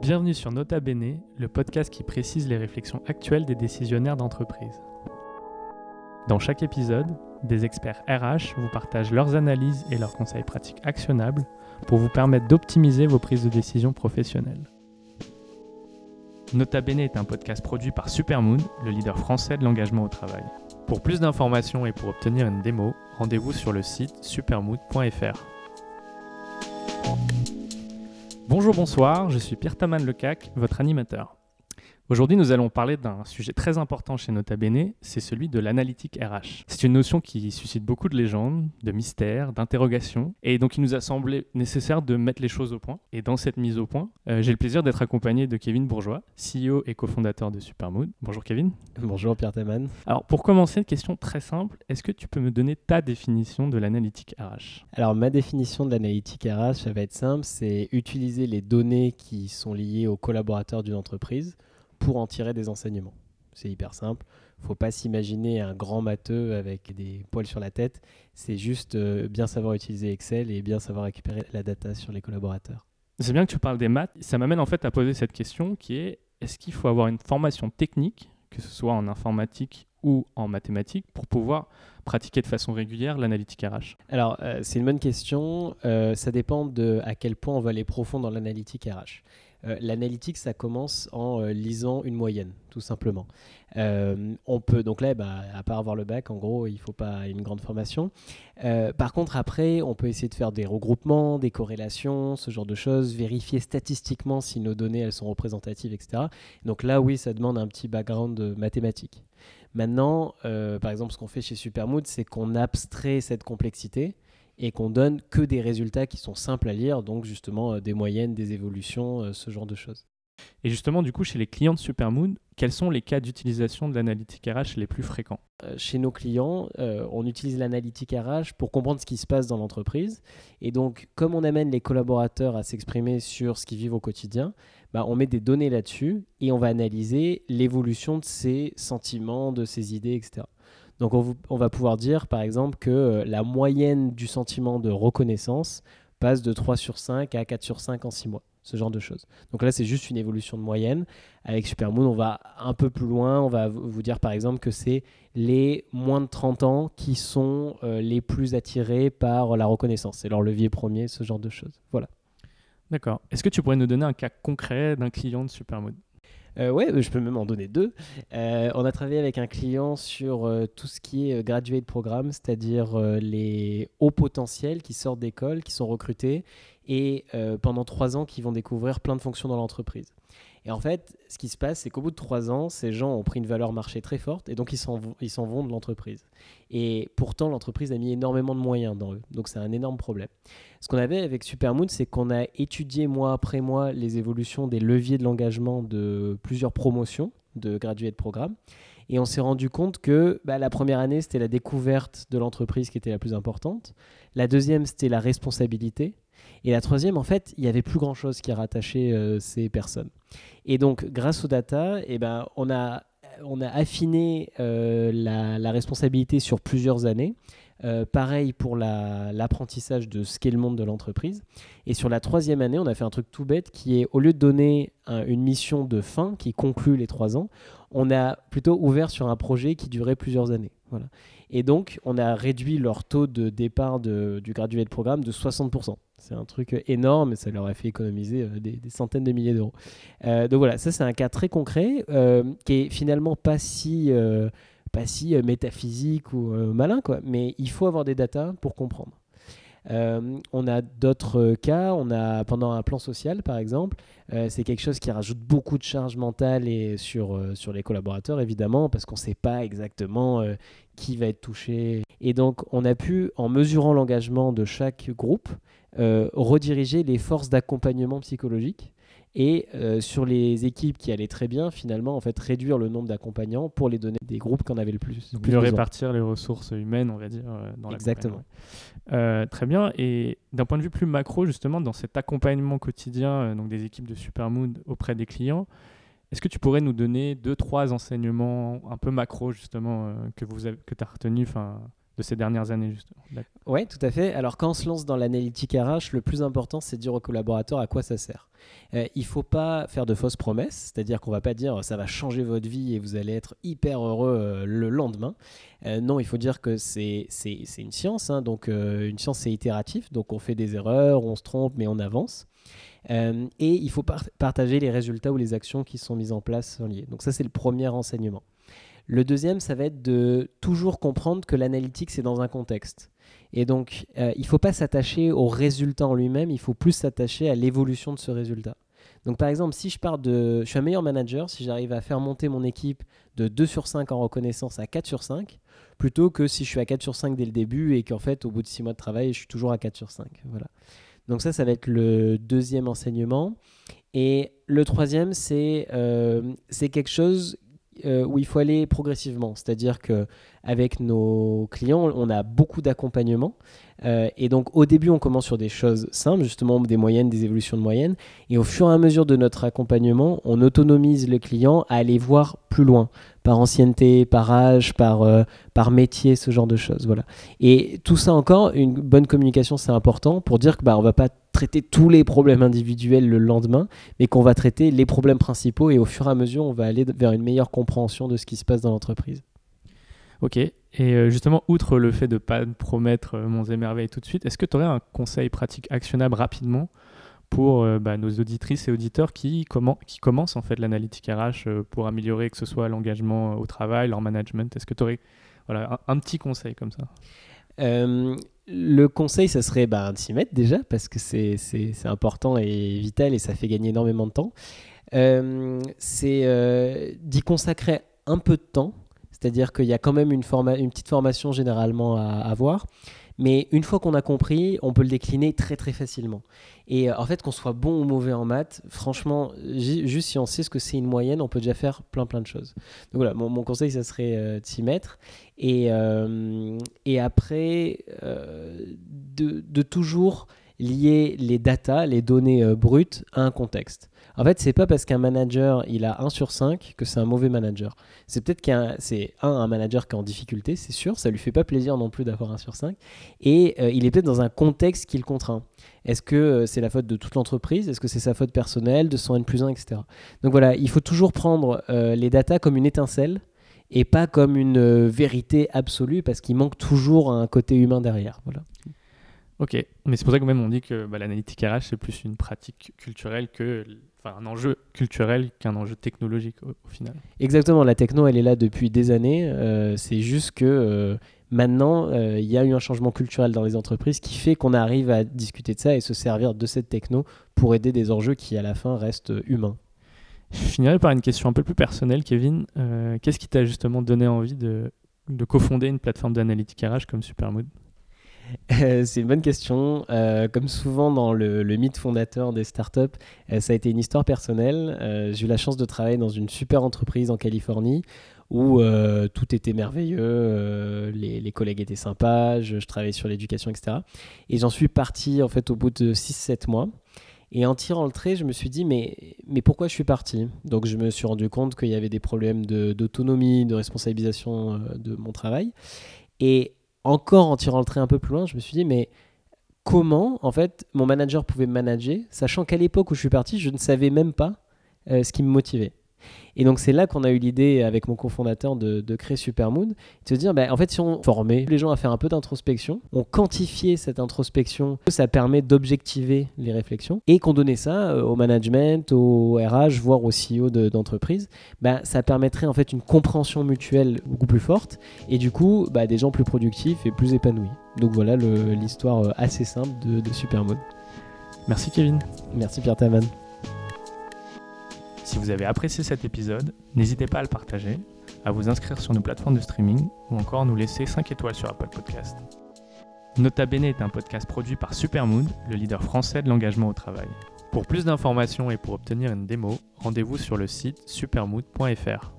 Bienvenue sur Nota Bene, le podcast qui précise les réflexions actuelles des décisionnaires d'entreprise. Dans chaque épisode, des experts RH vous partagent leurs analyses et leurs conseils pratiques actionnables pour vous permettre d'optimiser vos prises de décision professionnelles. Nota Bene est un podcast produit par Supermoon, le leader français de l'engagement au travail. Pour plus d'informations et pour obtenir une démo, rendez-vous sur le site supermood.fr. Bonjour, bonsoir, je suis Pierre Taman Lecac, votre animateur. Aujourd'hui, nous allons parler d'un sujet très important chez Nota Bene, c'est celui de l'analytique RH. C'est une notion qui suscite beaucoup de légendes, de mystères, d'interrogations, et donc il nous a semblé nécessaire de mettre les choses au point. Et dans cette mise au point, euh, j'ai le plaisir d'être accompagné de Kevin Bourgeois, CEO et cofondateur de Supermood. Bonjour Kevin. Bonjour Pierre Taman. Alors pour commencer, une question très simple, est-ce que tu peux me donner ta définition de l'analytique RH Alors ma définition de l'analytique RH, ça va être simple, c'est utiliser les données qui sont liées aux collaborateurs d'une entreprise pour en tirer des enseignements. C'est hyper simple. Il ne faut pas s'imaginer un grand matheux avec des poils sur la tête. C'est juste euh, bien savoir utiliser Excel et bien savoir récupérer la data sur les collaborateurs. C'est bien que tu parles des maths. Ça m'amène en fait à poser cette question qui est est-ce qu'il faut avoir une formation technique, que ce soit en informatique ou en mathématiques, pour pouvoir pratiquer de façon régulière l'analytique RH Alors, euh, c'est une bonne question. Euh, ça dépend de à quel point on va aller profond dans l'analytique RH. Euh, l'analytique, ça commence en euh, lisant une moyenne, tout simplement. Euh, on peut, donc là, bah, à part avoir le bac, en gros, il faut pas une grande formation. par contre, après, on peut essayer de faire des regroupements, des corrélations, ce genre de choses, vérifier statistiquement si nos données, elles sont représentatives, etc. Donc là, oui, ça demande un petit background mathématique. Maintenant, par exemple, ce qu'on fait chez Supermood, c'est qu'on abstrait cette complexité et qu'on donne que des résultats qui sont simples à lire, donc justement euh, des moyennes, des évolutions, euh, ce genre de choses. Et justement, du coup, chez les clients de Supermood, quels sont les cas d'utilisation de l'analytique RH les plus fréquents? Euh, Chez nos clients, on utilise l'analytique RH pour comprendre ce qui se passe dans l'entreprise. Et donc, comme on amène les collaborateurs à s'exprimer sur ce qu'ils vivent au quotidien, bah, on met des données là-dessus et on va analyser l'évolution de ces sentiments, de ces idées, etc. Donc on, va pouvoir dire par exemple que euh, la moyenne du sentiment de reconnaissance passe de 3 sur 5 à 4 sur 5 en 6 mois, ce genre de choses. Donc là c'est juste une évolution de moyenne. Avec Supermoon on va un peu plus loin, on va vous dire par exemple que c'est les moins de 30 ans qui sont euh, les plus attirés par la reconnaissance. C'est leur levier premier, ce genre de choses. Voilà. D'accord. Est-ce que tu pourrais nous donner un cas concret d'un client de Supermoon? Euh, ouais, je peux même en donner deux. Euh, on a travaillé avec un client sur euh, tout ce qui est graduate programme, c'est-à-dire les hauts potentiels qui sortent d'école, qui sont recrutés et pendant trois ans qui vont découvrir plein de fonctions dans l'entreprise. Et en fait, ce qui se passe, c'est qu'au bout de trois ans, ces gens ont pris une valeur marché très forte et donc ils s'en vont de l'entreprise. Et pourtant, l'entreprise a mis énormément de moyens dans eux. Donc c'est un énorme problème. Ce qu'on avait avec Supermoon, c'est qu'on a étudié mois après mois les évolutions des leviers de l'engagement de plusieurs promotions de gradués de programme. Et on s'est rendu compte que bah, la première année, c'était la découverte de l'entreprise qui était la plus importante. La deuxième, c'était la responsabilité. Et la troisième, en fait, il n'y avait plus grand-chose qui rattachait euh, ces personnes. Et donc, grâce aux data, eh ben, on, a, on a affiné euh, la, responsabilité sur plusieurs années. Euh, pareil pour l'apprentissage de ce qu'est le monde de l'entreprise. Et sur la troisième année, on a fait un truc tout bête qui est, au lieu de donner une mission de fin qui conclut les trois ans, on a plutôt ouvert sur un projet qui durait plusieurs années. Voilà. Et donc, on a réduit leur taux de départ du gradué de programme de 60%. C'est un truc énorme et ça leur a fait économiser euh, des, centaines de milliers d'euros. Euh, donc voilà, ça c'est un cas très concret euh, qui est finalement pas si, pas si métaphysique ou malin, quoi. mais il faut avoir des datas pour comprendre. On a d'autres cas, on a pendant un plan social par exemple, c'est quelque chose qui rajoute beaucoup de charge mentale et sur, sur les collaborateurs évidemment parce qu'on ne sait pas exactement qui va être touché. Et donc on a pu, en mesurant l'engagement de chaque groupe, euh, rediriger les forces d'accompagnement psychologique et euh, sur les équipes qui allaient très bien, finalement, en fait, réduire le nombre d'accompagnants pour les donner des groupes qui en avaient le plus. Donc, mieux répartir les ressources humaines, on va dire, euh, dans Exactement. très bien. Et d'un point de vue plus macro, justement, dans cet accompagnement quotidien donc des équipes de Supermood auprès des clients, est-ce que tu pourrais nous donner deux, trois enseignements un peu macro, justement, que, vous avez, que tu as retenu de ces dernières années, justement. Oui, tout à fait. Alors, quand on se lance dans l'analytique RH, le plus important, c'est de dire aux collaborateurs à quoi ça sert. Euh, il ne faut pas faire de fausses promesses, c'est-à-dire qu'on ne va pas dire ça va changer votre vie et vous allez être hyper heureux euh, le lendemain. Euh, non, il faut dire que c'est une science, hein. donc une science c'est itératif, donc on fait des erreurs, on se trompe, mais on avance. et il faut partager les résultats ou les actions qui sont mises en place en lié. Donc ça c'est le premier enseignement. Le deuxième, ça va être de toujours comprendre que l'analytique, c'est dans un contexte. Et donc, euh, il ne faut pas s'attacher au résultat en lui-même, il faut plus s'attacher à l'évolution de ce résultat. Donc, par exemple, si je pars de. Je suis un meilleur manager, si j'arrive à faire monter mon équipe de 2 sur 5 en reconnaissance à 4 sur 5, plutôt que si je suis à 4 sur 5 dès le début et qu'en fait, au bout de 6 mois de travail, je suis toujours à 4 sur 5. Voilà. Donc, ça, ça va être le deuxième enseignement. Et le troisième, c'est euh, quelque chose euh, où il faut aller progressivement. C'est-à-dire que avec nos clients, on a beaucoup d'accompagnement. Euh, et donc au début, on commence sur des choses simples, justement des moyennes, des évolutions de moyennes. Et au fur et à mesure de notre accompagnement, on autonomise le client à aller voir plus loin, par ancienneté, par âge, par, euh, par métier, ce genre de choses. Voilà. Et tout ça encore, une bonne communication, c'est important pour dire que bah, on va pas traiter tous les problèmes individuels le lendemain, mais qu'on va traiter les problèmes principaux et au fur et à mesure, on va aller vers une meilleure compréhension de ce qui se passe dans l'entreprise. Ok, et euh, justement, outre le fait de ne pas promettre euh, monts et merveilles tout de suite, est-ce que tu aurais un conseil pratique actionnable rapidement pour euh, bah, nos auditrices et auditeurs qui, qui commencent en fait l'analytique RH pour améliorer que ce soit l'engagement au travail, leur management? Est-ce que tu aurais voilà, un, petit conseil comme ça? Le conseil, ça serait bah, de s'y mettre déjà, parce que c'est important et vital et ça fait gagner énormément de temps. c'est d'y consacrer un peu de temps c'est-à-dire qu'il y a quand même une, petite formation généralement à avoir. Mais une fois qu'on a compris, on peut le décliner très très facilement. Et euh, en fait, qu'on soit bon ou mauvais en maths, franchement, juste si on sait ce que c'est une moyenne, on peut déjà faire plein plein de choses. Donc voilà, mon, conseil, ça serait euh, de s'y mettre. Et, euh, et après, de, de, toujours lier les datas, les données brutes à un contexte. En fait, c'est pas parce qu'un manager il a 1 sur 5 que c'est un mauvais manager. C'est peut-être qu'un c'est un, un manager qui est en difficulté, c'est sûr, ça lui fait pas plaisir non plus d'avoir 1 sur 5 et euh, il est peut-être dans un contexte qui le contraint. Est-ce que euh, c'est la faute de toute l'entreprise? Est-ce que c'est sa faute personnelle, de son N plus 1, etc. Donc voilà, il faut toujours prendre euh, les datas comme une étincelle et pas comme une vérité absolue parce qu'il manque toujours un côté humain derrière. Voilà. Ok, mais c'est pour ça que même on dit que bah, l'analytique RH c'est plus une pratique culturelle que enfin, un enjeu culturel qu'un enjeu technologique au, final. Exactement, la techno, elle est là depuis des années. Euh, c'est juste que euh, maintenant, euh, il y a eu un changement culturel dans les entreprises qui fait qu'on arrive à discuter de ça et se servir de cette techno pour aider des enjeux qui, à la fin, restent humains. Je finirai par une question un peu plus personnelle, Kevin. Qu'est-ce qui t'a justement donné envie de, de cofonder une plateforme d'analytique RH comme Supermood? C'est une bonne question. Euh, comme souvent dans le, mythe fondateur des startups, euh, ça a été une histoire personnelle. Euh, j'ai eu la chance de travailler dans une super entreprise en Californie où tout était merveilleux, les, collègues étaient sympas, je, travaillais sur l'éducation, etc. Et j'en suis parti en fait au bout de 6-7 mois. Et en tirant le trait, je me suis dit, mais, mais pourquoi je suis parti? Donc je me suis rendu compte qu'il y avait des problèmes d'autonomie, de responsabilisation de mon travail. Et encore en tirant le trait un peu plus loin, je me suis dit, mais comment, en fait, mon manager pouvait me manager, sachant qu'à l'époque où je suis parti, je ne savais même pas euh, ce qui me motivait. Et donc c'est là qu'on a eu l'idée avec mon cofondateur de, de créer Supermoon, de se dire bah, en fait si on formait les gens à faire un peu d'introspection, on quantifiait cette introspection, ça permet d'objectiver les réflexions et qu'on donnait ça euh, au management, au RH, voire au CEO d'entreprise, bah, ça permettrait en fait une compréhension mutuelle beaucoup plus forte et du coup bah, des gens plus productifs et plus épanouis. Donc voilà l'histoire euh, assez simple de, de Supermoon. Merci Kevin. Merci Pierre Taman. Si vous avez apprécié cet épisode, n'hésitez pas à le partager, à vous inscrire sur nos plateformes de streaming ou encore nous laisser 5 étoiles sur Apple Podcast. Nota Bene est un podcast produit par Supermood, le leader français de l'engagement au travail. Pour plus d'informations et pour obtenir une démo, rendez-vous sur le site supermood.fr.